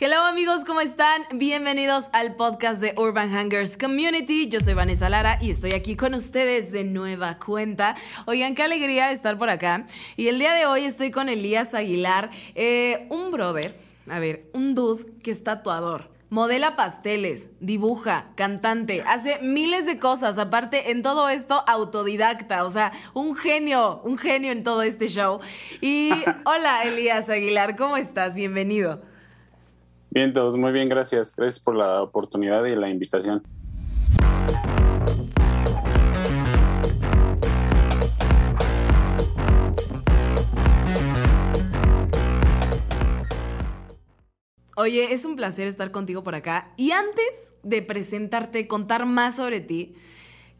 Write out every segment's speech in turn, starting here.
Hello amigos, ¿cómo están? Bienvenidos al podcast de Urban Hangers Community. Yo soy Vanessa Lara y estoy aquí con ustedes de nueva cuenta. Oigan, qué alegría estar por acá. Y el día de hoy estoy con Elías Aguilar, eh, un brother, a ver, un dude que es tatuador. Modela pasteles, dibuja, cantante, hace miles de cosas. Aparte, en todo esto, autodidacta. O sea, un genio, un genio en todo este show. Y hola, Elías Aguilar, ¿cómo estás? Bienvenido. Bien, todos muy bien, gracias. Gracias por la oportunidad y la invitación. Oye, es un placer estar contigo por acá. Y antes de presentarte, contar más sobre ti,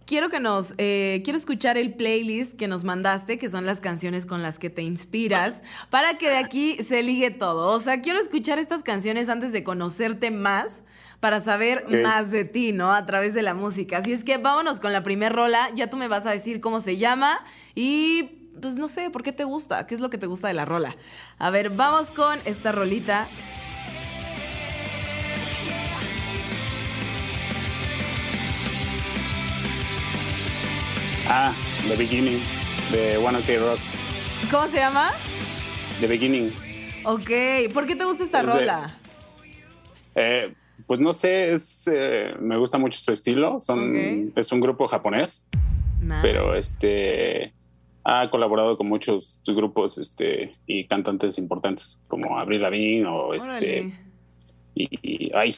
quiero que nos, eh, quiero escuchar el playlist que nos mandaste, que son las canciones con las que te inspiras, para que de aquí se ligue todo. O sea, quiero escuchar estas canciones antes de conocerte más, para saber más de ti, ¿no? A través de la música. Así es que vámonos con la primer rola, ya tú me vas a decir cómo se llama y pues no sé, ¿por qué te gusta? ¿Qué es lo que te gusta de la rola? A ver, vamos con esta rolita. Ah, The Beginning, de One Ok Rock. ¿Cómo se llama? The Beginning. Ok, ¿por qué te gusta esta rola? Eh, pues no sé, es, eh, me gusta mucho su estilo. Son, Es un grupo japonés, pero este ha colaborado con muchos grupos este, y cantantes importantes como Avril Lavigne o este y, ay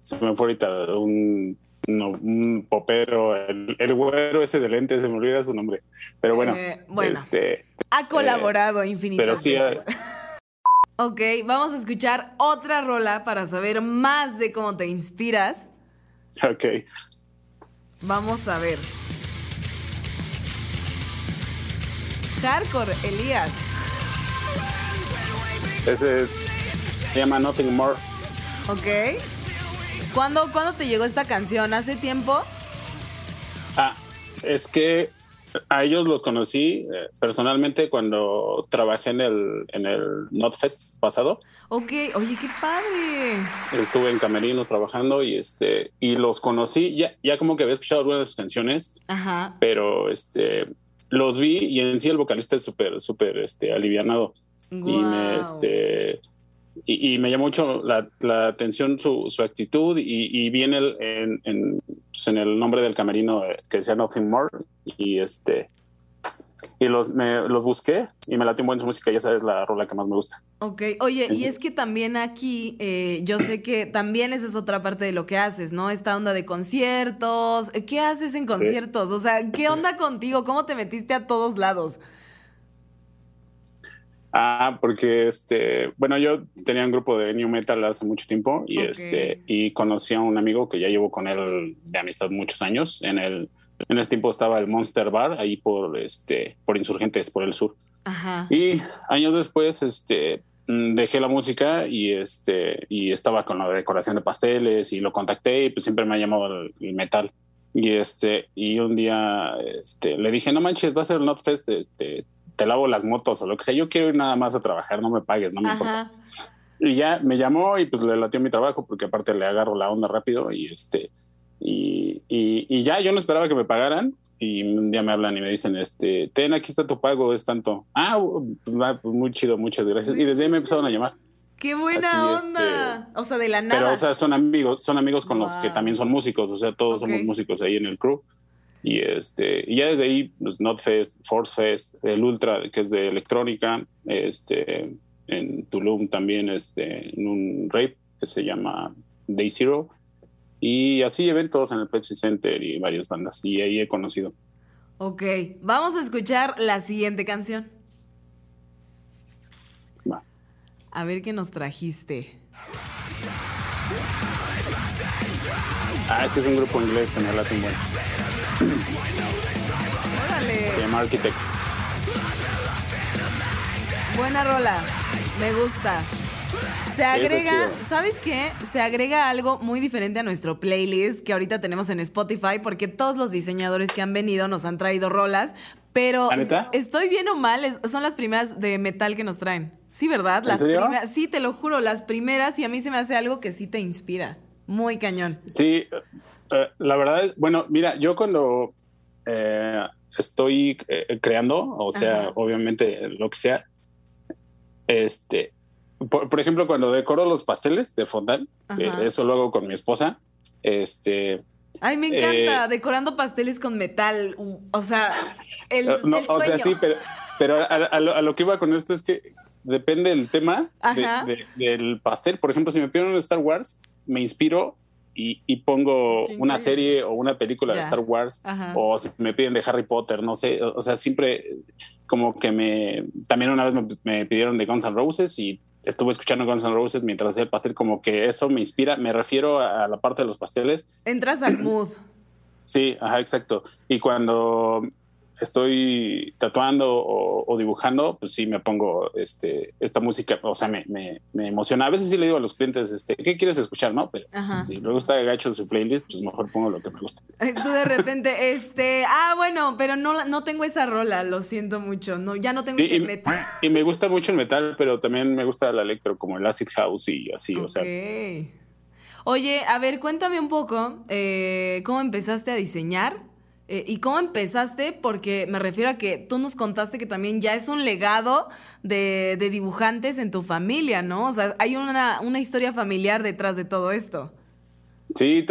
se me fue ahorita un no, un popero, el, güero ese de lentes, se me olvida su nombre. Pero bueno, eh, este, ha colaborado eh, infinitas veces. ok, vamos a escuchar otra rola para saber más de cómo te inspiras. Ok. Vamos a ver. Hardcore, Elías. Ese se llama Nothing More. Ok. ¿Cuándo, te llegó esta canción? ¿Hace tiempo? Ah, es que a ellos los conocí eh, personalmente cuando trabajé en el, en el NotFest pasado. Ok, oye, qué padre. Estuve en Camerinos trabajando y este y los conocí, ya, ya como que había escuchado algunas de sus canciones, Ajá. pero este los vi y en sí el vocalista es súper, súper este, alivianado. Y me, este, y, me llamó mucho la, atención su, actitud y, viene en, en, pues, en, el nombre del camerino eh, que decía Nothing More y este y los, me, los busqué y me latió un buen su música y esa es la rola que más me gusta. Ok, oye, y es que también aquí eh, yo sé que también esa es otra parte de lo que haces, ¿no? Esta onda de conciertos, ¿qué haces en conciertos? O sea, ¿qué onda contigo? ¿Cómo te metiste a todos lados? Ah, porque este, bueno, yo tenía un grupo de new metal hace mucho tiempo y este y conocí a un amigo que ya llevo con él de amistad muchos años. En el en ese tiempo estaba el Monster Bar ahí por este por Insurgentes por el sur. Ajá. Y años después este dejé la música y este y estaba con la decoración de pasteles y lo contacté y pues siempre me ha llamado el, metal. Y este y un día este le dije, "No manches, va a ser el Notfest, este te lavo las motos o lo que sea, yo quiero ir nada más a trabajar, no me pagues, no me importa. Y ya me llamó y pues le latió mi trabajo porque aparte le agarro la onda rápido y este y, y, ya yo no esperaba que me pagaran y un día me hablan y me dicen este ten aquí está tu pago es tanto ah pues, pues muy chido muchas gracias. Y desde ahí me empezaron a llamar. Qué buena onda. este, o sea de la nada. pero o sea son amigos son amigos con los que también son músicos o sea todos somos músicos ahí en el crew y, este, y ya desde ahí, pues, Notfest, Force Fest, el Ultra, que es de electrónica, este, en Tulum también, este, en un rape que se llama Day Zero. Y así eventos en el Pepsi Center y varias bandas. Y ahí he conocido. Ok, vamos a escuchar la siguiente canción. A ver qué nos trajiste. Ah, este es un grupo inglés que me late bueno. Órale. Llama Architects. Buena rola. Me gusta. Se agrega, ¿sabes qué? Se agrega algo muy diferente a nuestro playlist que ahorita tenemos en Spotify porque todos los diseñadores que han venido nos han traído rolas, pero estoy bien o mal, son las primeras de metal que nos traen. Sí, ¿verdad? Las primeras, sí, te lo juro, las primeras y a mí se me hace algo que sí te inspira. Muy cañón. Sí, eh, la verdad es, bueno, mira, yo cuando eh, estoy eh, creando, o sea, obviamente lo que sea, este, por, ejemplo, cuando decoro los pasteles de fondant, eso lo hago con mi esposa, este... Ay, me encanta, decorando pasteles con metal, o sea, el, O sea, sí, pero, pero a, lo, que iba con esto es que depende del tema del pastel. Por ejemplo, si me piden un Star Wars, me inspiro y, pongo una serie o una película de Star Wars. O si me piden de Harry Potter, no sé. O sea, siempre como que me... También una vez me, pidieron de Guns N' Roses y estuve escuchando Guns N' Roses mientras hacía el pastel, como que eso me inspira. Me refiero a, la parte de los pasteles. Entras al mood. Sí, ajá, exacto. Y cuando estoy tatuando o, dibujando, pues sí me pongo este, esta música, o sea, me, me, emociona. A veces sí le digo a los clientes, este, ¿qué quieres escuchar? No, pero si le gusta gacho su playlist, pues mejor pongo lo que me gusta. Tú de repente, este, ah, bueno, pero no, no tengo esa rola, lo siento mucho, no, ya no tengo internet. Y, me gusta mucho el metal, pero también me gusta el electro, como el acid house y así, o sea. Oye, a ver, cuéntame un poco, eh, ¿cómo empezaste a diseñar? Eh, ¿Y cómo empezaste? Porque me refiero a que tú nos contaste que también ya es un legado de, dibujantes en tu familia, ¿no? O sea, hay una, historia familiar detrás de todo esto. Sí,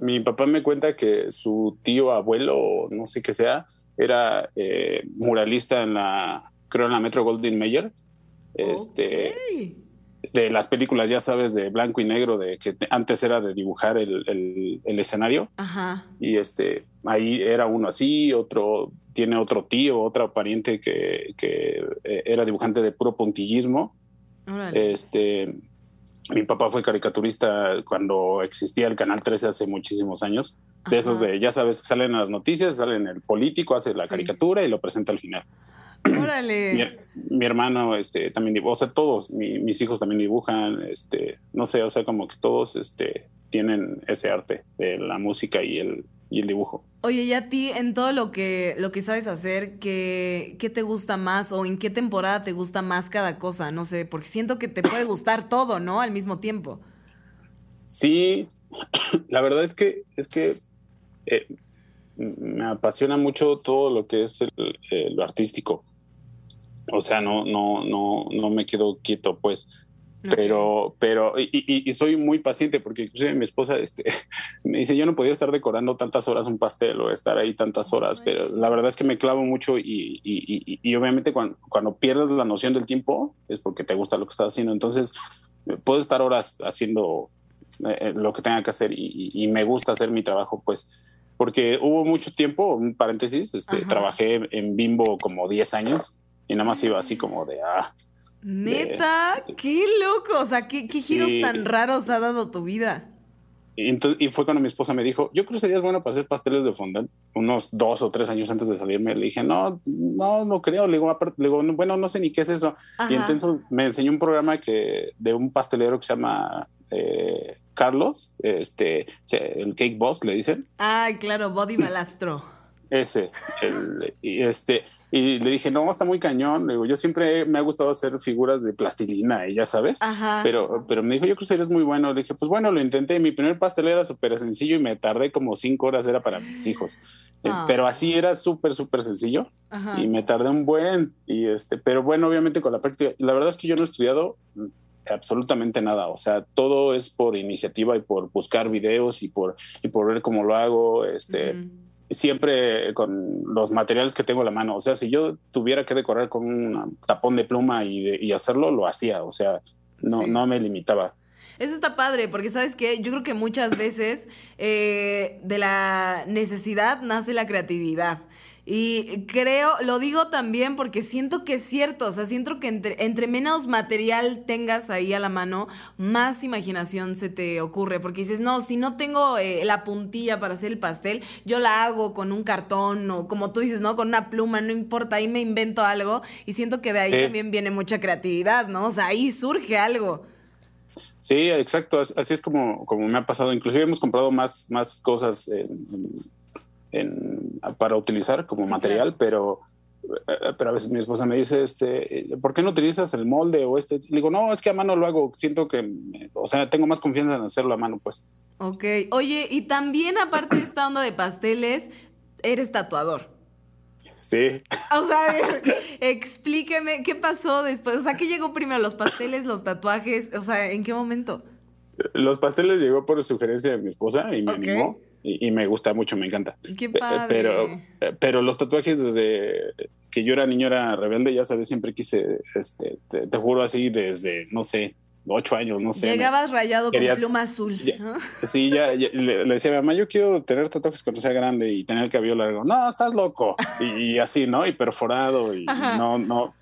mi papá me cuenta que su tío abuelo, no sé qué sea, era eh, muralista en la, creo en la Metro Golden Mayer. Este, de las películas, ya sabes, de blanco y negro, de que antes era de dibujar el, escenario. Ajá. Y este, ahí era uno así, otro tiene otro tío, otra pariente que, que eh, era dibujante de puro puntillismo. Este, mi papá fue caricaturista cuando existía el Canal 13 hace muchísimos años. De esos de, ya sabes, salen las noticias, salen el político, hace la caricatura y lo presenta al final. Órale. Mi, hermano este, también dibuja, o sea, todos, mis hijos también dibujan, este, no sé, o sea, como que todos este, tienen ese arte de la música y el, y el dibujo. Oye, y a ti, en todo lo que, lo que sabes hacer, ¿qué, ¿qué te gusta más o en qué temporada te gusta más cada cosa? No sé, porque siento que te puede gustar todo, ¿no? Al mismo tiempo. Sí, la verdad es que, es que eh, me apasiona mucho todo lo que es eh, lo artístico. O sea, no, no, no, no me quedo quieto, pues. Pero, pero, y, y, soy muy paciente porque inclusive mi esposa este, me dice, yo no podía estar decorando tantas horas un pastel o estar ahí tantas horas, pero la verdad es que me clavo mucho y, y obviamente cuando, cuando, pierdes la noción del tiempo es porque te gusta lo que estás haciendo. Entonces, puedo estar horas haciendo eh, eh, lo que tenga que hacer y, me gusta hacer mi trabajo, pues, porque hubo mucho tiempo, un paréntesis, este, trabajé en Bimbo como 10 años y nada más iba así como de, ah. Neta, qué loco, o sea, qué, giros tan raros ha dado tu vida. Y, y, fue cuando mi esposa me dijo, yo creo que serías bueno para hacer pasteles de fondant, unos dos o tres años antes de salirme. Le dije, no, no, no creo. Le digo, le digo bueno, no sé ni qué es eso. Y entonces me enseñó un programa que de un pastelero que se llama eh, Carlos, este, el Cake Boss, le dicen. Ay, claro, Body Balastro. Ese, el, y este, y le dije, no, está muy cañón. Le digo, yo siempre me ha gustado hacer figuras de plastilina, y ya sabes. Pero, pero me dijo, yo creo que eres muy bueno. Le dije, pues bueno, lo intenté. Mi primer pastel era súper sencillo y me tardé como cinco horas, era para mis hijos. Eh, ah. pero así era súper, súper sencillo. Y me tardé un buen. Y este, pero bueno, obviamente con la práctica. La verdad es que yo no he estudiado absolutamente nada. O sea, todo es por iniciativa y por buscar videos y por, y por ver cómo lo hago. Este siempre con los materiales que tengo a la mano. O sea, si yo tuviera que decorar con un tapón de pluma y, hacerlo, lo hacía. O sea, no, no me limitaba. Eso está padre, porque sabes que yo creo que muchas veces eh, de la necesidad nace la creatividad. Y creo, lo digo también porque siento que es cierto, o sea, siento que entre, menos material tengas ahí a la mano, más imaginación se te ocurre, porque dices, no, si no tengo eh, la puntilla para hacer el pastel, yo la hago con un cartón o como tú dices, ¿no? Con una pluma, no importa, ahí me invento algo y siento que de ahí también viene mucha creatividad, ¿no? O sea, ahí surge algo. Sí, exacto, así es como, como me ha pasado, inclusive hemos comprado más, más cosas. en para utilizar como material, pero, eh, pero a veces mi esposa me dice, este, ¿por qué no utilizas el molde o este? Le digo, no, es que a mano lo hago, siento que, o sea, tengo más confianza en hacerlo a mano, pues. Ok, oye, y también aparte de esta onda de pasteles, eres tatuador. Sí. O sea, explíqueme qué pasó después. O sea, ¿qué llegó primero? ¿Los pasteles, los tatuajes? O sea, ¿en qué momento? Los pasteles llegó por sugerencia de mi esposa y me animó. Y, me gusta mucho, me encanta. Qué padre. Pero, pero los tatuajes desde que yo era niño era rebelde, ya sabes, siempre quise, este, te juro así, desde, no sé, ocho años, no sé. Llegabas rayado con pluma azul. Sí, ya, le, decía a mi mamá, yo quiero tener tatuajes cuando sea grande y tener el cabello largo. No, estás loco. y, así, ¿no? Y perforado y no, no.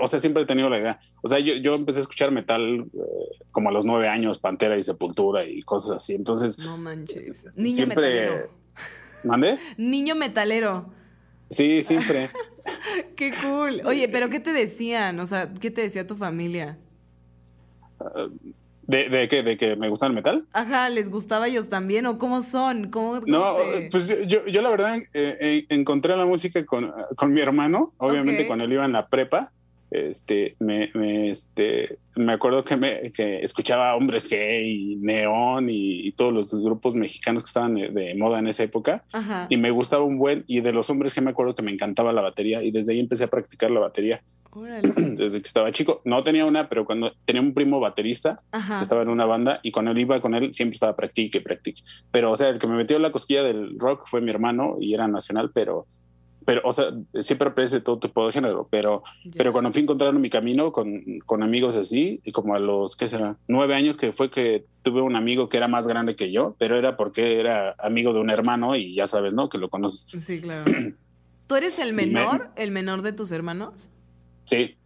O sea, siempre he tenido la idea. O sea, yo, yo empecé a escuchar metal eh, como a los nueve años, Pantera y Sepultura y cosas así. Entonces. No manches. Niño metalero. ¿Mande? Niño metalero. Sí, siempre. qué cool. Oye, pero ¿qué te decían? O sea, ¿qué te decía tu familia? ¿De, de qué? ¿De que me gusta el metal? Ajá, ¿les gustaba ellos también? ¿O cómo son? ¿Cómo, no, pues yo, yo, la verdad eh, eh, encontré la música con, con mi hermano, obviamente cuando él iba en la prepa. Este, me, me, este, me acuerdo que, me, que escuchaba Hombres Gay, y Neón y, todos los grupos mexicanos que estaban de, moda en esa época. Y me gustaba un buen, y de los Hombres que me acuerdo que me encantaba la batería, y desde ahí empecé a practicar la batería. Desde que estaba chico. No tenía una, pero cuando tenía un primo baterista que estaba en una banda y cuando él iba con él siempre estaba practique, practique. Pero, o sea, el que me metió la cosquilla del rock fue mi hermano y era nacional, pero, pero o sea, siempre aparece todo tipo de género. Pero, pero cuando fui encontrando mi camino con, con amigos así, y como a los, ¿qué será? Nueve años que fue que tuve un amigo que era más grande que yo, pero era porque era amigo de un hermano y ya sabes, ¿no? Que lo conoces. Sí, claro. ¿Tú eres el menor, el menor de tus hermanos? Sí,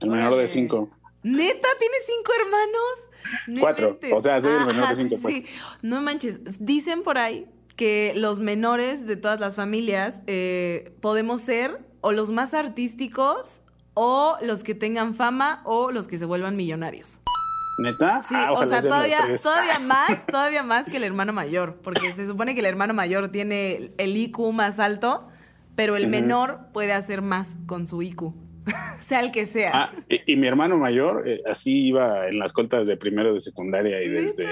el menor de cinco. ¿Neta? ¿Tienes cinco hermanos? Cuatro. O sea, soy el menor de cinco. Pues. Sí. No manches. Dicen por ahí que los menores de todas las familias eh, podemos ser o los más artísticos o los que tengan fama o los que se vuelvan millonarios. ¿Neta? Sí, ah, o sea, todavía, todavía más, todavía más que el hermano mayor, porque se supone que el hermano mayor tiene el IQ más alto, pero el menor puede hacer más con su IQ. sea el que sea. Ah, y, mi hermano mayor eh, así iba en las cuentas de primero de secundaria y desde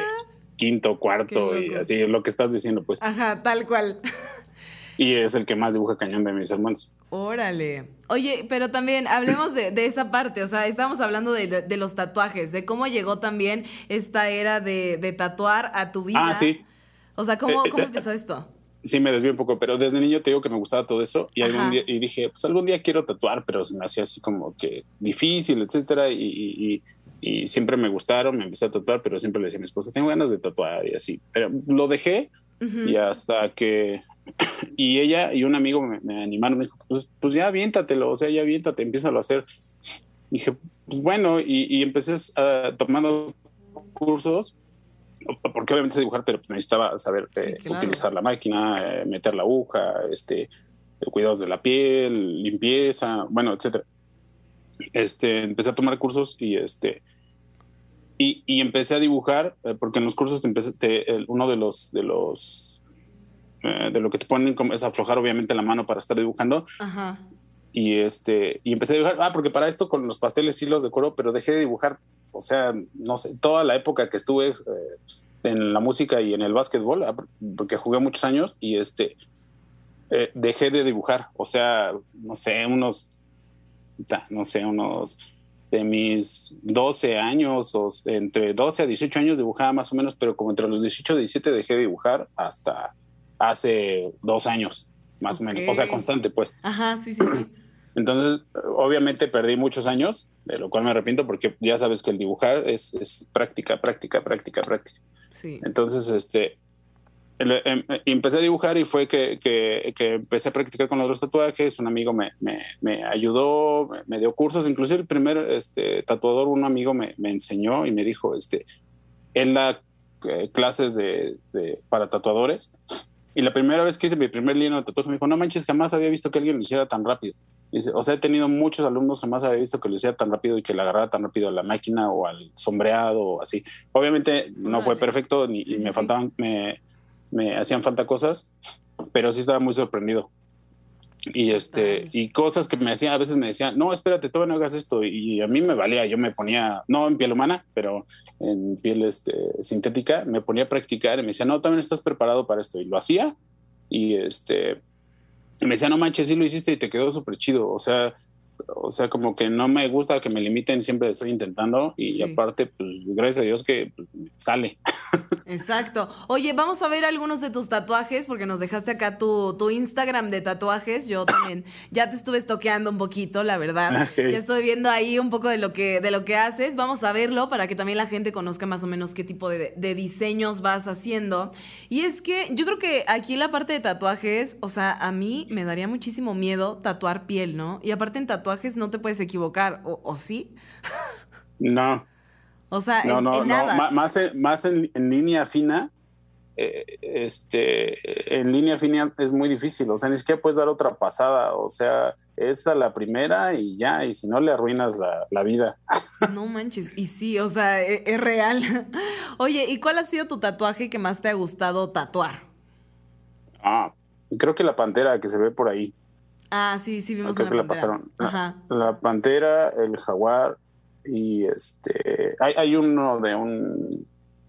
quinto, cuarto y así, lo que estás diciendo, pues. Ajá, tal cual. Y es el que más dibuja cañón de mis hermanos. Órale. Oye, pero también hablemos de, esa parte, o sea, estamos hablando de, los tatuajes, de cómo llegó también esta era de, tatuar a tu vida. Ah, sí. O sea, ¿cómo, eh, cómo empezó esto? Sí me desvié un poco, pero desde niño te digo que me gustaba todo eso y algún día y dije, pues algún día quiero tatuar, pero se me hacía así como que difícil, etcétera, y, y, siempre me gustaron, me empecé a tatuar, pero siempre le decía a mi esposa, tengo ganas de tatuar y así, pero lo dejé y hasta que y ella y un amigo me, animaron, me dijo, pues, pues ya aviéntatelo, o sea, ya aviéntate, empieza a hacer. dije, pues bueno, y, empecé uh, tomando cursos porque obviamente sé dibujar, pero necesitaba saber eh, utilizar la máquina, eh, meter la aguja, este, cuidados de la piel, limpieza, bueno, etcétera. Este, empecé a tomar cursos y este y, y empecé a dibujar eh, porque en los cursos te empecé, uno de los de los de lo que te ponen es aflojar obviamente la mano para estar dibujando. Ajá. Y este y empecé a dibujar, ah, porque para esto con los pasteles sí los decoro, pero dejé de dibujar o sea, no sé, toda la época que estuve eh, en la música y en el básquetbol, ah, porque jugué muchos años y este, eh, dejé de dibujar, o sea, no sé, unos, no sé, unos de mis 12 años o entre 12 a 18 años dibujaba más o menos, pero como entre los 18 y 17 dejé de dibujar hasta hace dos años, más o menos, o sea, constante pues. Ajá, sí, sí, sí. Entonces, obviamente perdí muchos años, de lo cual me arrepiento porque ya sabes que el dibujar es, es práctica, práctica, práctica, práctica. Sí. Entonces, este, em, empecé a dibujar y fue que, que, que, empecé a practicar con los tatuajes. Un amigo me, me, me ayudó, me, dio cursos. Inclusive el primer este, tatuador, un amigo me, enseñó y me dijo, este, él da eh, clases de, de, para tatuadores. Y la primera vez que hice mi primer línea de tatuaje me dijo, no manches, jamás había visto que alguien lo hiciera tan rápido o sea, he tenido muchos alumnos que más había visto que lo hacía tan rápido y que le agarraba tan rápido a la máquina o al sombreado o así. Obviamente no fue perfecto ni, y me faltaban, me, me, hacían falta cosas, pero sí estaba muy sorprendido. Y este, y cosas que me decían, a veces me decían, no, espérate, todavía no hagas esto. Y a mí me valía, yo me ponía, no en piel humana, pero en piel este, sintética, me ponía a practicar y me decía, no, también estás preparado para esto. Y lo hacía. Y este, me decía, no manches, sí lo hiciste y te quedó súper chido. O sea, o sea, como que no me gusta que me limiten, siempre estoy intentando y aparte, pues gracias a Dios que pues, sale. Exacto. Oye, vamos a ver algunos de tus tatuajes porque nos dejaste acá tu, tu Instagram de tatuajes. Yo también ya te estuve estoqueando un poquito, la verdad. Ya estoy viendo ahí un poco de lo que de lo que haces. Vamos a verlo para que también la gente conozca más o menos qué tipo de, de diseños vas haciendo. Y es que yo creo que aquí la parte de tatuajes, o sea, a mí me daría muchísimo miedo tatuar piel, ¿no? Y aparte en tatuajes no te puedes equivocar, ¿o, sí? No. O sea, no, no, no. más, en, más en, línea fina, eh, este, en línea fina es muy difícil, o sea, ni siquiera puedes dar otra pasada, o sea, es a la primera y ya, y si no le arruinas la, vida. No manches, y sí, o sea, es, es, real. Oye, ¿y cuál ha sido tu tatuaje que más te ha gustado tatuar? Ah, creo que la pantera que se ve por ahí. Ah, sí, sí vimos la, pantera. pasaron. La, pantera, el jaguar y este hay, hay uno de un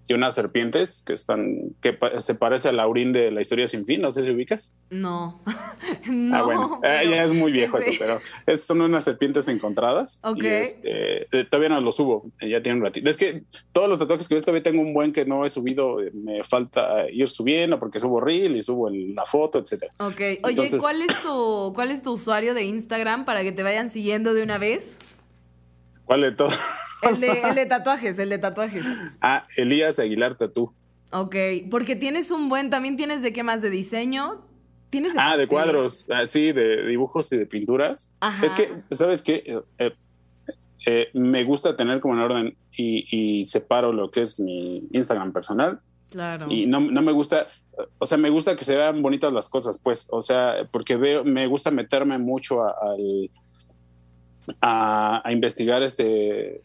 y unas serpientes que están que se parece a Laurín de la historia sin fin, no sé si ubicas. No. no ah, bueno, eh, ya es muy viejo eso, pero son unas serpientes encontradas. Ok. Este, eh, todavía no los subo, ya tiene un ratito. Es que todos los tatuajes que yo todavía tengo un buen que no he subido, eh, me falta ir subiendo porque subo reel y subo la foto, etcétera. Ok. Oye, ¿cuál es tu cuál es tu usuario de Instagram para que te vayan siguiendo de una vez? ¿Cuál de todos? El de, tatuajes, el de tatuajes. Ah, Elías Aguilar Tatú. Ok, porque tienes un buen, también tienes de qué más, de diseño. ¿Tienes de ah, de cuadros, ah, sí, de dibujos y de pinturas. Ajá. Es que, ¿sabes qué? Eh, eh, eh, me gusta tener como en orden y, separo lo que es mi Instagram personal. Claro. Y no, me gusta, o sea, me gusta que se vean bonitas las cosas, pues, o sea, porque veo, me gusta meterme mucho al a, investigar este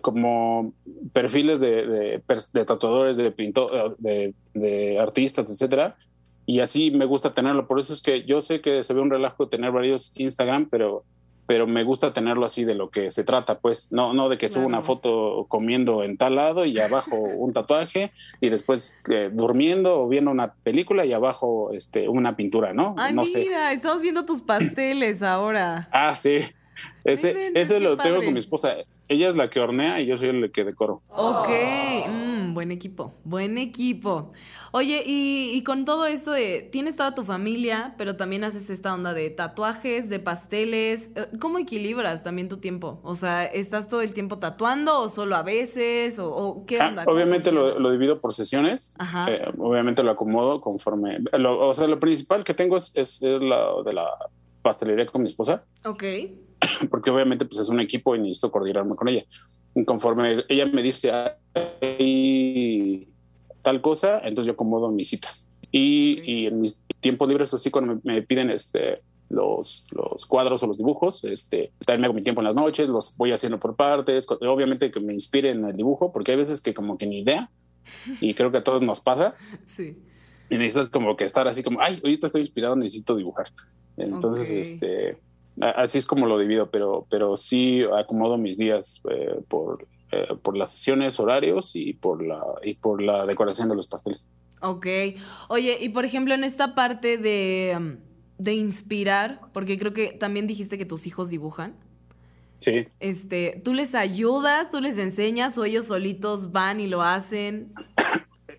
como perfiles de, tatuadores, de pintor, de, artistas, etcétera. Y así me gusta tenerlo. Por eso es que yo sé que se ve un relajo tener varios Instagram, pero, pero me gusta tenerlo así de lo que se trata, pues. No, no de que suba una foto comiendo en tal lado y abajo un tatuaje y después eh, durmiendo o viendo una película y abajo este, una pintura, ¿no? Ay, mira, estamos viendo tus pasteles ahora. ah, sí. Ese, ese lo tengo con mi esposa. Ella es la que hornea y yo soy el que decoro. Ok, mm, buen equipo, buen equipo. Oye, y, con todo esto de, tienes toda tu familia, pero también haces esta onda de tatuajes, de pasteles. Eh, ¿Cómo equilibras también tu tiempo? O sea, ¿estás todo el tiempo tatuando o solo a veces? ¿O, qué ah, onda? obviamente lo, divido por sesiones. Eh, obviamente lo acomodo conforme... o sea, lo principal que tengo es, es la de la pastelería con mi esposa. Ok porque obviamente pues es un equipo y necesito coordinarme con ella. Y conforme ella me dice tal cosa, entonces yo acomodo mis citas. Y, y en mis tiempos libres, así cuando me, piden este, los, los, cuadros o los dibujos, este, también me hago mi tiempo en las noches, los voy haciendo por partes, obviamente que me inspiren el dibujo, porque hay veces que como que ni idea, y creo que a todos nos pasa. Sí. Y necesitas como que estar así como, ay, ahorita estoy inspirado, necesito dibujar. Entonces, este, Así es como lo divido, pero, pero sí acomodo mis días eh, por, eh, por las sesiones, horarios y por, la, y por la decoración de los pasteles. Ok. Oye, y por ejemplo, en esta parte de, de inspirar, porque creo que también dijiste que tus hijos dibujan. Sí. Este, ¿tú les ayudas, tú les enseñas o ellos solitos van y lo hacen?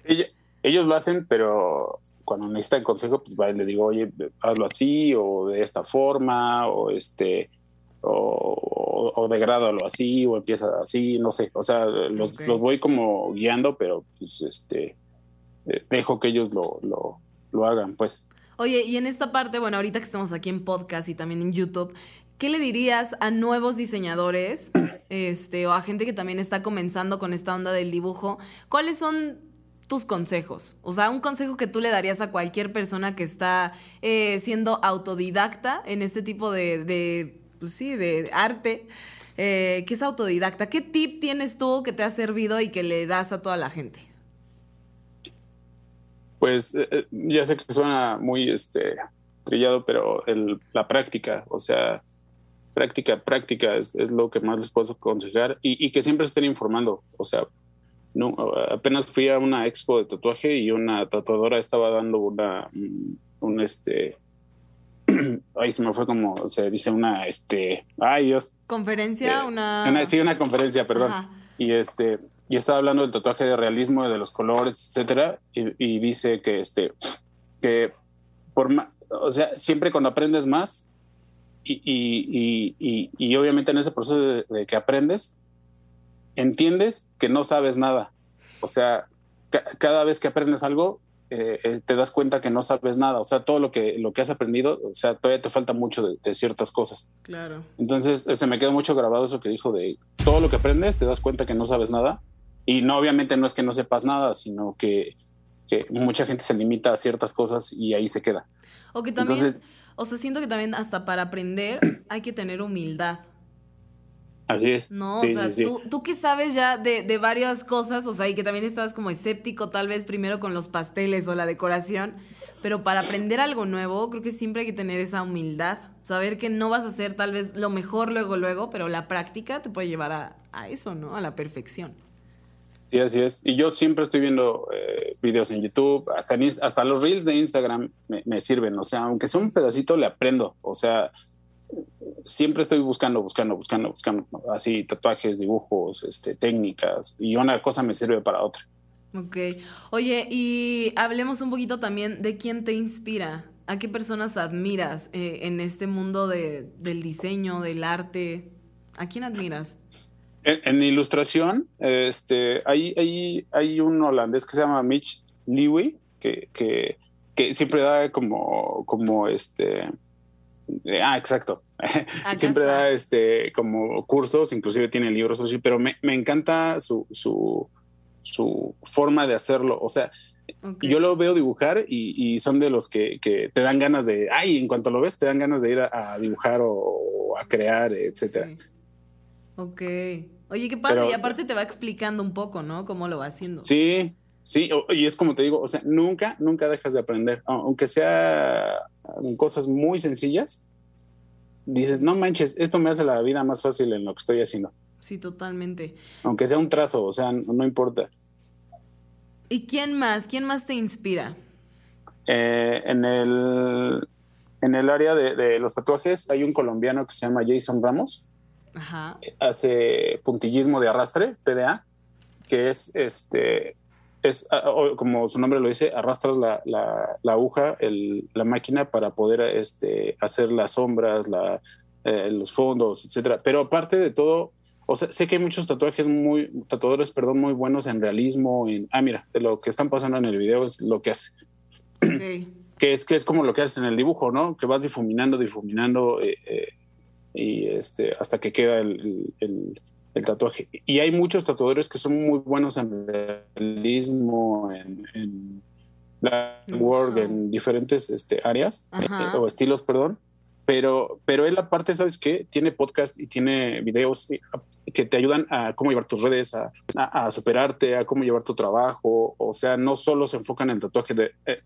ellos lo hacen, pero cuando necesitan consejo, pues le digo, oye, hazlo así o de esta forma o este o, o, degrádalo así o empieza así, no sé, o sea, los, voy como guiando, pero pues este eh, dejo que ellos lo, lo, lo hagan, pues. Oye, y en esta parte, bueno, ahorita que estamos aquí en podcast y también en YouTube, ¿qué le dirías a nuevos diseñadores este, o a gente que también está comenzando con esta onda del dibujo? ¿Cuáles son tus consejos? O sea, un consejo que tú le darías a cualquier persona que está eh, siendo autodidacta en este tipo de, de pues sí, de arte, eh, que es autodidacta. ¿Qué tip tienes tú que te ha servido y que le das a toda la gente? Pues eh, ya sé que suena muy este, trillado, pero la práctica, o sea, práctica, práctica es, lo que más les puedo aconsejar y, y, que siempre estén informando. O sea, no, apenas fui a una expo de tatuaje y una tatuadora estaba dando una, un este, ahí se me fue como se dice una, este, ay Dios. Conferencia, Eh, una... una- Sí, una conferencia, perdón. Ajá. Y este, y estaba hablando del tatuaje de realismo, de los colores, etcétera, y, y dice que este, que por o sea, siempre cuando aprendes más, y, y, y, y, y obviamente en ese proceso de, de que aprendes, entiendes que no sabes nada. O sea, ca- cada vez que aprendes algo, eh, eh, te das cuenta que no sabes nada. O sea, todo lo que, lo que has aprendido, o sea, todavía te falta mucho de, de ciertas cosas. Claro. Entonces, eh, se me quedó mucho grabado eso que dijo de todo lo que aprendes, te das cuenta que no sabes nada. Y no, obviamente no es que no sepas nada, sino que, que mucha gente se limita a ciertas cosas y ahí se queda. O que también, Entonces- o sea, siento que también hasta para aprender hay que tener humildad, Así es. ¿no? Sí, o sea, sí, sí. Tú, tú que sabes ya de, de varias cosas, o sea, y que también estabas como escéptico tal vez primero con los pasteles o la decoración, pero para aprender algo nuevo creo que siempre hay que tener esa humildad, saber que no vas a hacer tal vez lo mejor luego, luego, pero la práctica te puede llevar a, a eso, ¿no? A la perfección. Sí, así es. Y yo siempre estoy viendo eh, videos en YouTube, hasta, en hasta los reels de Instagram me, me sirven. O sea, aunque sea un pedacito, le aprendo. O sea, siempre estoy buscando, buscando, buscando, buscando. Así, tatuajes, dibujos, este, técnicas. Y una cosa me sirve para otra. Ok. Oye, y hablemos un poquito también de quién te inspira. ¿A qué personas admiras eh, en este mundo de, del diseño, del arte? ¿A quién admiras? En, en ilustración, este, hay, hay, hay un holandés que se llama Mitch Lewy, que, que, que siempre da como, como este. eh, ah, exacto. Siempre está. da este como cursos, inclusive tiene libros así, pero me, me encanta su, su, su forma de hacerlo. O sea, yo lo veo dibujar y, y son de los que, que te dan ganas de, ay, en cuanto lo ves, te dan ganas de ir a, a dibujar o, o a crear, etcétera. Sí. Ok. Oye, qué padre. Pero- y aparte te va explicando un poco, ¿no? Cómo lo va haciendo. Sí, sí, y es como te digo, o sea, nunca, nunca dejas de aprender, aunque sea en cosas muy sencillas. Dices, no manches, esto me hace la vida más fácil en lo que estoy haciendo. Sí, totalmente. Aunque sea un trazo, o sea, no, no importa. ¿Y quién más? ¿Quién más te inspira? Eh, en, el, en el área de, de los tatuajes hay un colombiano que se llama Jason Ramos. Ajá. hace puntillismo de arrastre, PDA, que es este es ah, o- como su nombre lo dice, arrastras la, la- la aguja, el- la máquina para poder este, hacer las sombras, la, eh, los fondos, etcétera. Pero aparte de todo, o sea, sé que hay muchos tatuajes muy, tatuadores, perdón, muy buenos en realismo, en, ah, mira, lo que están pasando en el video es lo que hace que es que es como lo que haces en el dibujo, ¿no? Que vas difuminando, difuminando eh, eh, y este hasta que queda el, el- el- el tatuaje. Y hay muchos tatuadores que son muy buenos en realismo, en, en black work, en diferentes este, áreas eh, o estilos, perdón. Pero, pero él aparte, ¿sabes qué? Tiene podcast y tiene videos eh, que te ayudan a cómo llevar tus redes, a, a- a superarte, a cómo llevar tu trabajo. O sea, no solo se enfocan en el tatuaje. De, eh,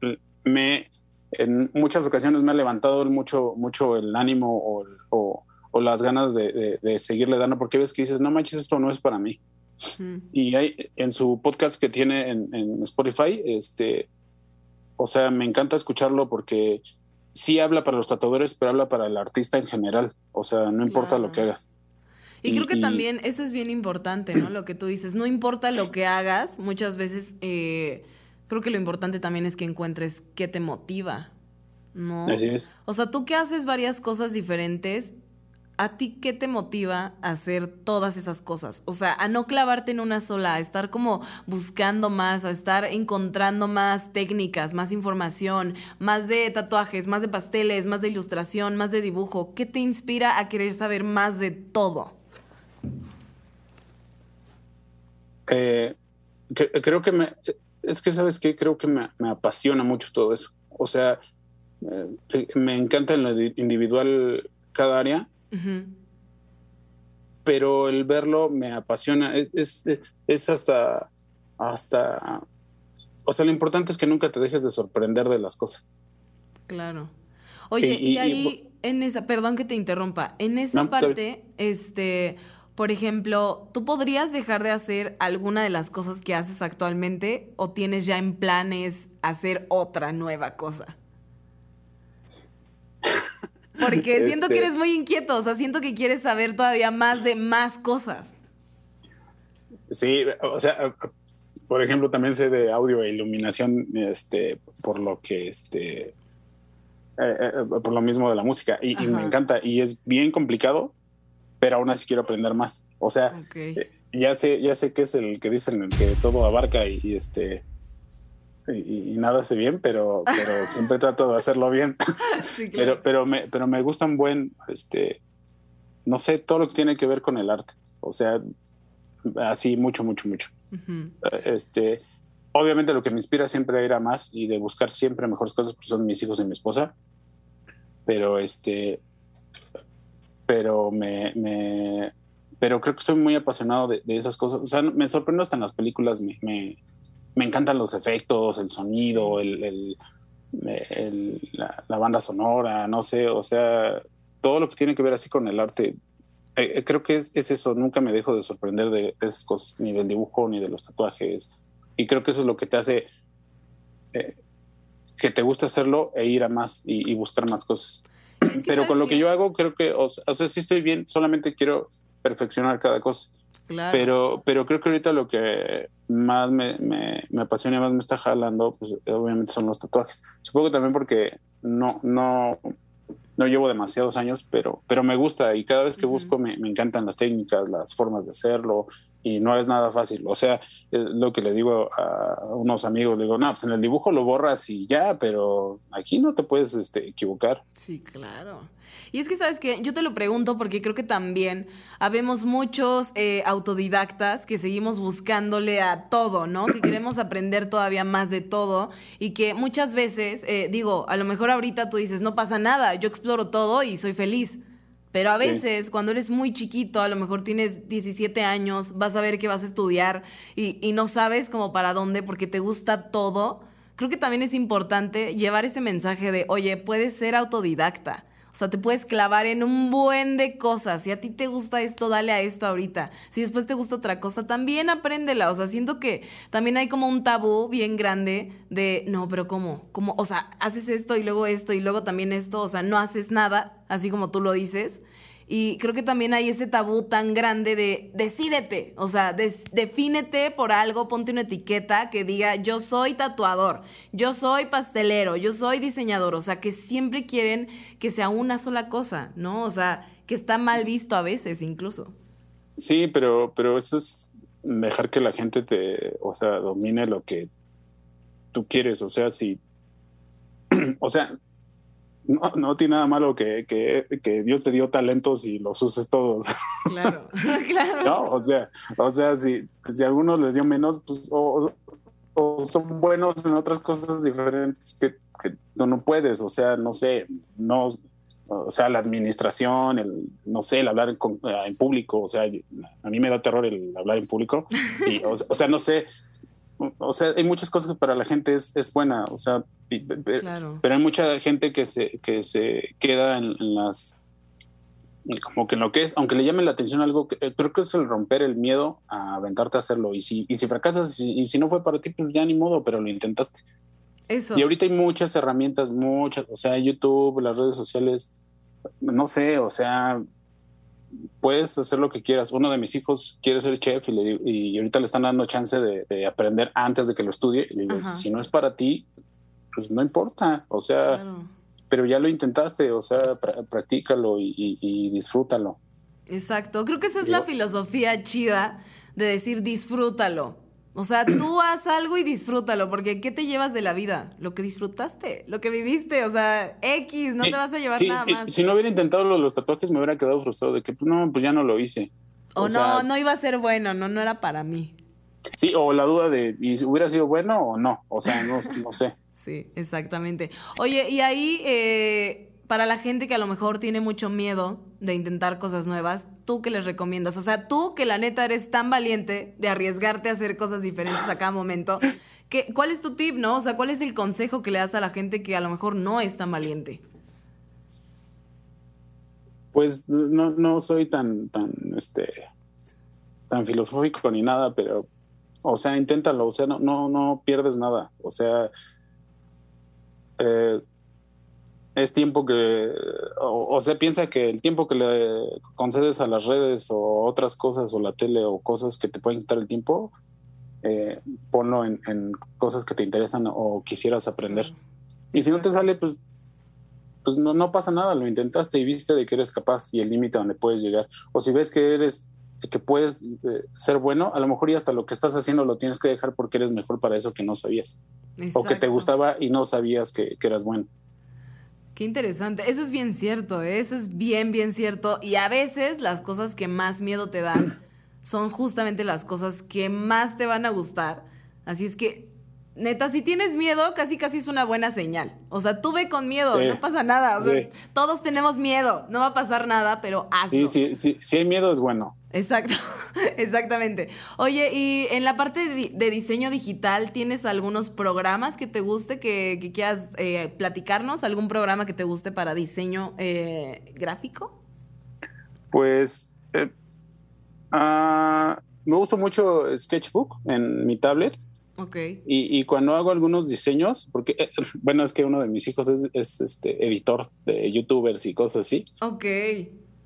me, en muchas ocasiones me ha levantado mucho, mucho el ánimo o, o- o las ganas de, de- de seguirle dando, porque ves que dices, no manches, esto no es para mí. Mm. Y hay, en su podcast que tiene en, en Spotify, este, o sea, me encanta escucharlo porque sí habla para los tatuadores, pero habla para el artista en general. O sea, no importa Claro. lo que hagas. Y, Y- creo que y- también eso es bien importante, ¿no? Lo que tú dices, no importa lo que hagas, muchas veces eh, creo que lo importante también es que encuentres qué te motiva, ¿no? Así es. O sea, tú que haces varias cosas diferentes, ¿a ti qué te motiva a hacer todas esas cosas? O sea, a no clavarte en una sola, a estar como buscando más, a estar encontrando más técnicas, más información, más de tatuajes, más de pasteles, más de ilustración, más de dibujo. ¿Qué te inspira a querer saber más de todo? Eh, cre- creo que me. Es que, ¿sabes qué? Creo que me, apasiona mucho todo eso. O sea, eh, me encanta en lo di- individual cada área, Pero el verlo me apasiona. Es, es, es hasta, hasta. O sea, lo importante es que nunca te dejes de sorprender de las cosas. Claro. Oye, y, ahí, en esa, perdón que te interrumpa, en esa parte, este, por ejemplo, ¿tú podrías dejar de hacer alguna de las cosas que haces actualmente o tienes ya en planes hacer otra nueva cosa? Porque siento que este eres muy inquieto, o sea, siento que quieres saber todavía más de más cosas. Sí, o sea, por ejemplo, también sé de audio e iluminación, este, por lo que, este, eh, eh, por lo mismo de la música, y, me encanta, y es bien complicado, pero aún así quiero aprender más. O sea, eh, ya sé, ya sé que es el que dicen el que todo abarca y, este y, nada hace bien, pero, pero siempre trato de hacerlo bien. Pero, pero me, pero me gusta un buen, este, no sé, todo lo que tiene que ver con el arte. O sea, así mucho, mucho, mucho. Este, obviamente lo que me inspira siempre a ir a más y de buscar siempre mejores cosas, pues son mis hijos y mi esposa. Pero este, pero me, me pero creo que soy muy apasionado de, esas cosas. O sea, me sorprendo hasta en las películas, me, me, me encantan los efectos, el sonido, el, el, la, banda sonora, no sé, o sea, todo lo que tiene que ver así con el arte eh, eh, creo que es, eso, nunca me dejo de sorprender de, esas cosas, ni del dibujo, ni de los tatuajes. Y creo que eso es lo que te hace eh, que te guste hacerlo e ir a más y, buscar más cosas. Pero con lo que yo hago, creo que, o sea, sí estoy bien, solamente quiero perfeccionar cada cosa. Pero, pero creo que ahorita lo que más me, me, me apasiona y más me está jalando, pues obviamente son los tatuajes. Supongo también porque no, no, no llevo demasiados años, pero, pero me gusta y cada vez que busco me, me, encantan las técnicas, las formas de hacerlo y no es nada fácil. O sea, es lo que le digo a unos amigos, le digo, no, pues en el dibujo lo borras y ya, pero aquí no te puedes este, equivocar. Sí, claro. Y es que, ¿sabes qué? Yo te lo pregunto porque creo que también habemos muchos eh, autodidactas que seguimos buscándole a todo, ¿no? Que queremos aprender todavía más de todo y que muchas veces, eh, digo, a lo mejor ahorita tú dices, no pasa nada, yo exploro todo y soy feliz. Pero a veces, cuando eres muy chiquito, a lo mejor tienes 17 años, vas a ver que vas a estudiar y, y no sabes como para dónde porque te gusta todo. Creo que también es importante llevar ese mensaje de, oye, puedes ser autodidacta. O sea, te puedes clavar en un buen de cosas. Si a ti te gusta esto, dale a esto ahorita. Si después te gusta otra cosa, también apréndela. O sea, siento que también hay como un tabú bien grande de, no, pero ¿cómo? ¿Cómo? O sea, haces esto y luego esto y luego también esto. O sea, no haces nada, así como tú lo dices. Y creo que también hay ese tabú tan grande de decídete, o sea, defínete por algo, ponte una etiqueta que diga yo soy tatuador, yo soy pastelero, yo soy diseñador, o sea, que siempre quieren que sea una sola cosa, ¿no? O sea, que está mal visto a veces incluso. Sí, pero, pero eso es dejar que la gente te, o sea, domine lo que tú quieres, o sea, si, o sea, no, no tiene nada malo que, que, Dios te dio talentos y los uses todos. Claro, claro. ¿No? O sea, o sea si, si a algunos les dio menos, pues, o, son buenos en otras cosas diferentes que, que no, puedes, o sea, no sé, no, o sea, la administración, el, no sé, el hablar en, público, o sea, a mí me da terror el hablar en público, y, o sea, no sé, o sea, hay muchas cosas que para la gente es, es buena, o sea, pero hay mucha gente que se, que se queda en, las, como que en lo que es, aunque le llame la atención algo, que, eh, creo que es el romper el miedo a aventarte a hacerlo. Y si, y si fracasas y, si no fue para ti, pues ya ni modo, pero lo intentaste. Eso. Y ahorita hay muchas herramientas, muchas, o sea, YouTube, las redes sociales, no sé, o sea, puedes hacer lo que quieras. Uno de mis hijos quiere ser chef y, y ahorita le están dando chance de, aprender antes de que lo estudie. Y le digo, si no es para ti, pues no importa. O sea, pero ya lo intentaste, o sea, practícalo y, disfrútalo. Exacto, creo que esa es la filosofía chida de decir disfrútalo. O sea, tú haz algo y disfrútalo, porque ¿qué te llevas de la vida? Lo que disfrutaste, lo que viviste, o sea, X, no te vas a llevar nada más. Si no hubiera intentado los, tatuajes, me hubiera quedado frustrado de que, pues no, pues ya no lo hice. O, no, no iba a ser bueno, no, no era para mí. Sí, o la duda de, ¿y hubiera sido bueno o no? O sea, no, no sé. sí, exactamente. Oye, y ahí, eh, para la gente que a lo mejor tiene mucho miedo de intentar cosas nuevas, ¿tú qué les recomiendas? O sea, tú que la neta eres tan valiente de arriesgarte a hacer cosas diferentes a cada momento, ¿qué, ¿cuál es tu tip, no? O sea, ¿cuál es el consejo que le das a la gente que a lo mejor no es tan valiente? Pues no, no soy tan, tan, este, tan filosófico ni nada, pero, o sea, inténtalo, o sea, no, no, no pierdes nada, o sea, eh, es tiempo que, o, sea, piensa que el tiempo que le concedes a las redes o otras cosas o la tele o cosas que te pueden quitar el tiempo, eh, ponlo en, cosas que te interesan o quisieras aprender. Y si no te sale, pues, pues no, no pasa nada, lo intentaste y viste de que eres capaz y el límite donde puedes llegar. O si ves que eres que puedes eh, ser bueno, a lo mejor y hasta lo que estás haciendo lo tienes que dejar porque eres mejor para eso que no sabías. O que te gustaba y no sabías que eras bueno. Qué interesante. Eso es bien cierto, ¿eh? eso es bien, bien cierto. Y a veces las cosas que más miedo te dan son justamente las cosas que más te van a gustar. Así es que, neta, si tienes miedo, casi casi es una buena señal. O sea, tú ve con miedo, no pasa nada. O sea, todos tenemos miedo, no va a pasar nada, pero hazlo. Sí, sí, sí, si hay miedo es bueno. Exacto, exactamente. Oye, y en la parte de, diseño digital, ¿tienes algunos programas que te guste, que, quieras eh, platicarnos? ¿Algún programa que te guste para diseño eh, gráfico? Pues eh, ah, me gusta mucho Sketchbook en mi tablet. Ok. Y, y, cuando hago algunos diseños, porque, bueno, es que uno de mis hijos es, es este editor de youtubers y cosas así. Ok.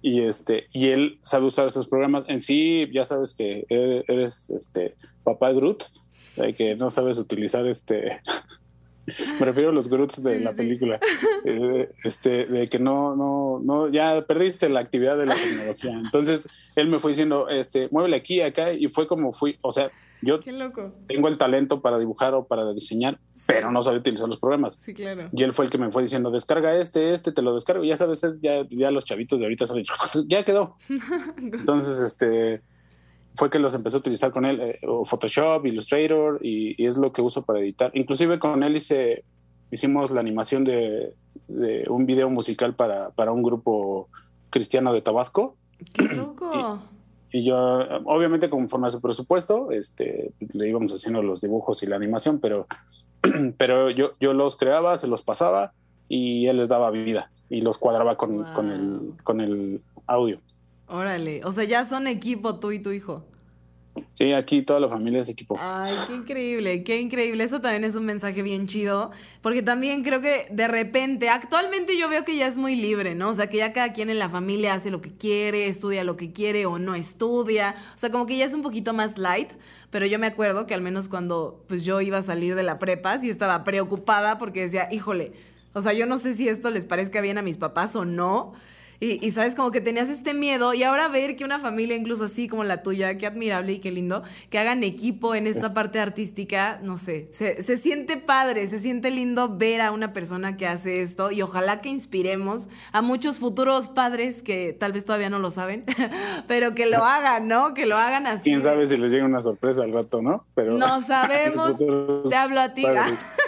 Y este y él sabe usar esos programas. En sí ya sabes que e-, eres este papá Groot de que no sabes utilizar este me refiero a los Groots de la película. Eh, este de que no no no ya perdiste la actividad de la tecnología. Entonces él me fue diciendo este muévele aquí acá y fue como fui o sea yo tengo el talento para dibujar o para diseñar, pero no sabía utilizar los programas. Sí, claro. Y él fue el que me fue diciendo, descarga este, este, te lo descargo. Y ya sabes, ya, ya los chavitos de ahorita son, ya quedó. Entonces, este, fue que los empecé a utilizar con él, eh, Photoshop, Illustrator, y, es lo que uso para editar. Inclusive con él hice, hicimos la animación de, de un video musical para, para un grupo cristiano de Tabasco. ¡Qué loco! Y yo, obviamente, conforme a su presupuesto, este, le íbamos haciendo los dibujos y la animación, pero, pero yo, yo los creaba, se los pasaba y él les daba vida y los cuadraba con, con, el, con el audio. Órale, o sea, ya son equipo tú y tu hijo. Sí, aquí toda la familia es equipo. Ay, qué increíble, qué increíble. Eso también es un mensaje bien chido, porque también creo que de repente, actualmente yo veo que ya es muy libre, ¿no? O sea, que ya cada quien en la familia hace lo que quiere, estudia lo que quiere o no estudia. O sea, como que ya es un poquito más light, pero yo me acuerdo que al menos cuando pues yo iba a salir de la prepa, sí estaba preocupada porque decía, híjole, o sea, yo no sé si esto les parezca bien a mis papás o no. Y, sabes, como que tenías este miedo y ahora ver que una familia incluso así como la tuya, qué admirable y qué lindo, que hagan equipo en esta parte artística, no sé, se, se siente padre, se siente lindo ver a una persona que hace esto y ojalá que inspiremos a muchos futuros padres que tal vez todavía no lo saben, pero que lo hagan, ¿no? Que lo hagan así. Quién sabe si les llega una sorpresa al rato, ¿no? Pero no sabemos. Te hablo a ti.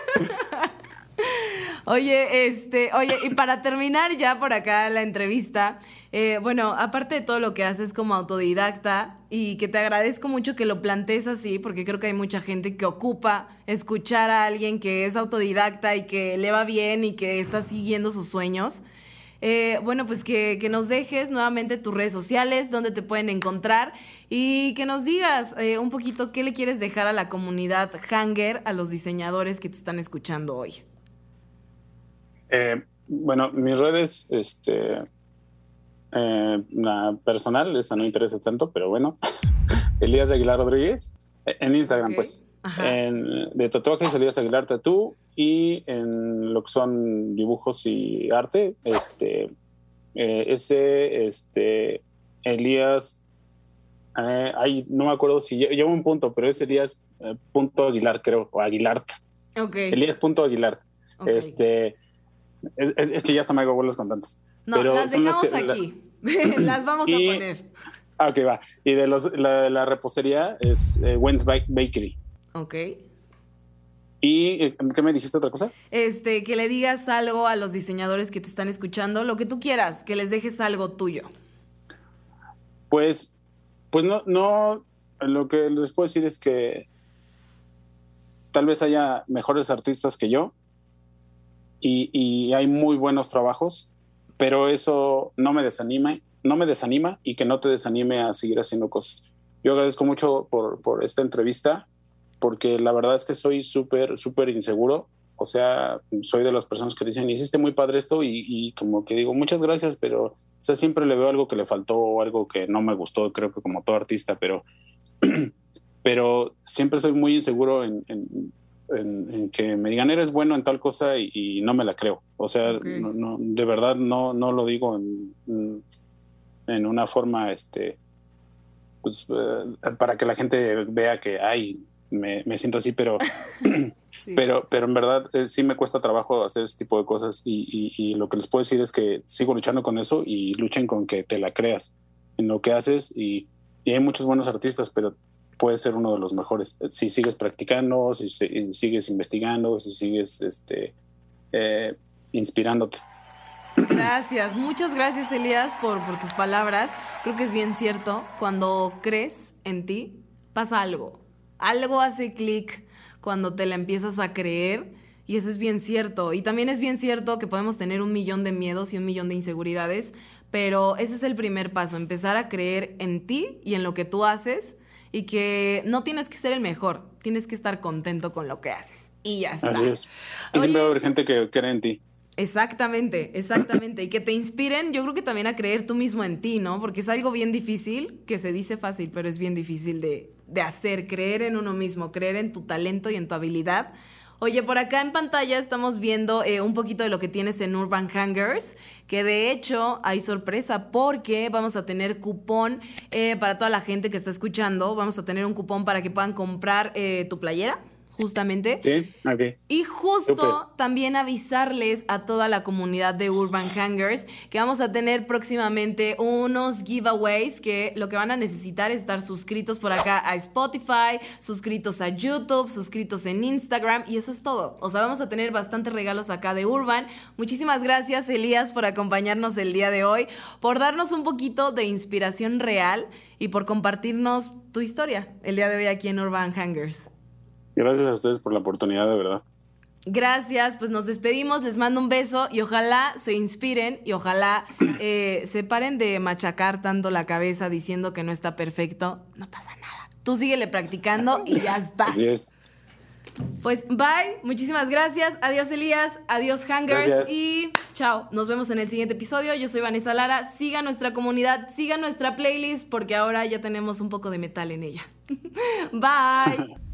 Oye, este, oye, y para terminar ya por acá la entrevista, eh, bueno, aparte de todo lo que haces como autodidacta y que te agradezco mucho que lo plantees así, porque creo que hay mucha gente que ocupa escuchar a alguien que es autodidacta y que le va bien y que está siguiendo sus sueños. Eh, bueno, pues que, nos dejes nuevamente tus redes sociales, donde te pueden encontrar y que nos digas eh, un poquito qué le quieres dejar a la comunidad Hanger, a los diseñadores que te están escuchando hoy. Eh, bueno, mis redes, este, eh, la personal, esa no interesa tanto, pero bueno, Elías Aguilar Rodríguez, eh, en Instagram, pues. En, de tatuajes, Elías Aguilar Tatú, y en lo que son dibujos y arte, este, ese, este, Elías, ay, no me acuerdo si llevo un punto, pero es Elías punto Aguilar, creo, o Aguilar. Elías punto Aguilar. Este, es, que ya hasta me hago bolas con tantas. No, las dejamos aquí. las vamos a poner. Ah, ok, va. Y de los, la, repostería es eh, Bakery. Ok. ¿Y eh, qué me dijiste otra cosa? Este, que le digas algo a los diseñadores que te están escuchando, lo que tú quieras, que les dejes algo tuyo. Pues, pues no, no, lo que les puedo decir es que tal vez haya mejores artistas que yo, y, hay muy buenos trabajos, pero eso no me desanima, no me desanima y que no te desanime a seguir haciendo cosas. Yo agradezco mucho por, por esta entrevista, porque la verdad es que soy súper, súper inseguro. O sea, soy de las personas que dicen, hiciste muy padre esto y, y como que digo, muchas gracias, pero o sea, siempre le veo algo que le faltó o algo que no me gustó, creo que como todo artista, pero, pero siempre soy muy inseguro en, en, en, que me digan, eres bueno en tal cosa y, no me la creo. O sea, no, no, de verdad no, no lo digo en, en una forma, este, pues, eh, para que la gente vea que, ay, me, me siento así, pero, pero, pero en verdad eh, sí me cuesta trabajo hacer este tipo de cosas y, y, lo que les puedo decir es que sigo luchando con eso y luchen con que te la creas en lo que haces y, y hay muchos buenos artistas, pero puedes ser uno de los mejores si sigues practicando, si, sigues investigando, si sigues este, eh, inspirándote. Gracias, muchas gracias Elías por, por tus palabras. Creo que es bien cierto, cuando crees en ti, pasa algo. Algo hace clic cuando te la empiezas a creer y eso es bien cierto. Y también es bien cierto que podemos tener un millón de miedos y un millón de inseguridades, pero ese es el primer paso, empezar a creer en ti y en lo que tú haces y que no tienes que ser el mejor, tienes que estar contento con lo que haces. Y ya está. Así es. Y siempre va a haber gente que cree en ti. Exactamente, exactamente. Y que te inspiren, yo creo que también a creer tú mismo en ti, ¿no? Porque es algo bien difícil, que se dice fácil, pero es bien difícil de, de hacer, creer en uno mismo, creer en tu talento y en tu habilidad Oye, por acá en pantalla estamos viendo eh, un poquito de lo que tienes en Urban Hangers, que de hecho hay sorpresa porque vamos a tener cupón eh, para toda la gente que está escuchando. Vamos a tener un cupón para que puedan comprar eh, tu playera justamente. Sí, ok. Y justo también avisarles a toda la comunidad de Urban Hangers que vamos a tener próximamente unos giveaways que lo que van a necesitar es estar suscritos por acá a Spotify, suscritos a YouTube, suscritos en Instagram y eso es todo. O sea, vamos a tener bastantes regalos acá de Urban. Muchísimas gracias Elías por acompañarnos el día de hoy, por darnos un poquito de inspiración real y por compartirnos tu historia el día de hoy aquí en Urban Hangers. Gracias a ustedes por la oportunidad, de verdad. Gracias, pues nos despedimos, les mando un beso y ojalá se inspiren y ojalá eh, se paren de machacar tanto la cabeza diciendo que no está perfecto. No pasa nada. Tú síguele practicando y ya está. Así es. Pues bye, muchísimas gracias. Adiós Elías, adiós Hangers y chao. Nos vemos en el siguiente episodio. Yo soy Vanessa Lara. Siga nuestra comunidad, siga nuestra playlist porque ahora ya tenemos un poco de metal en ella. bye.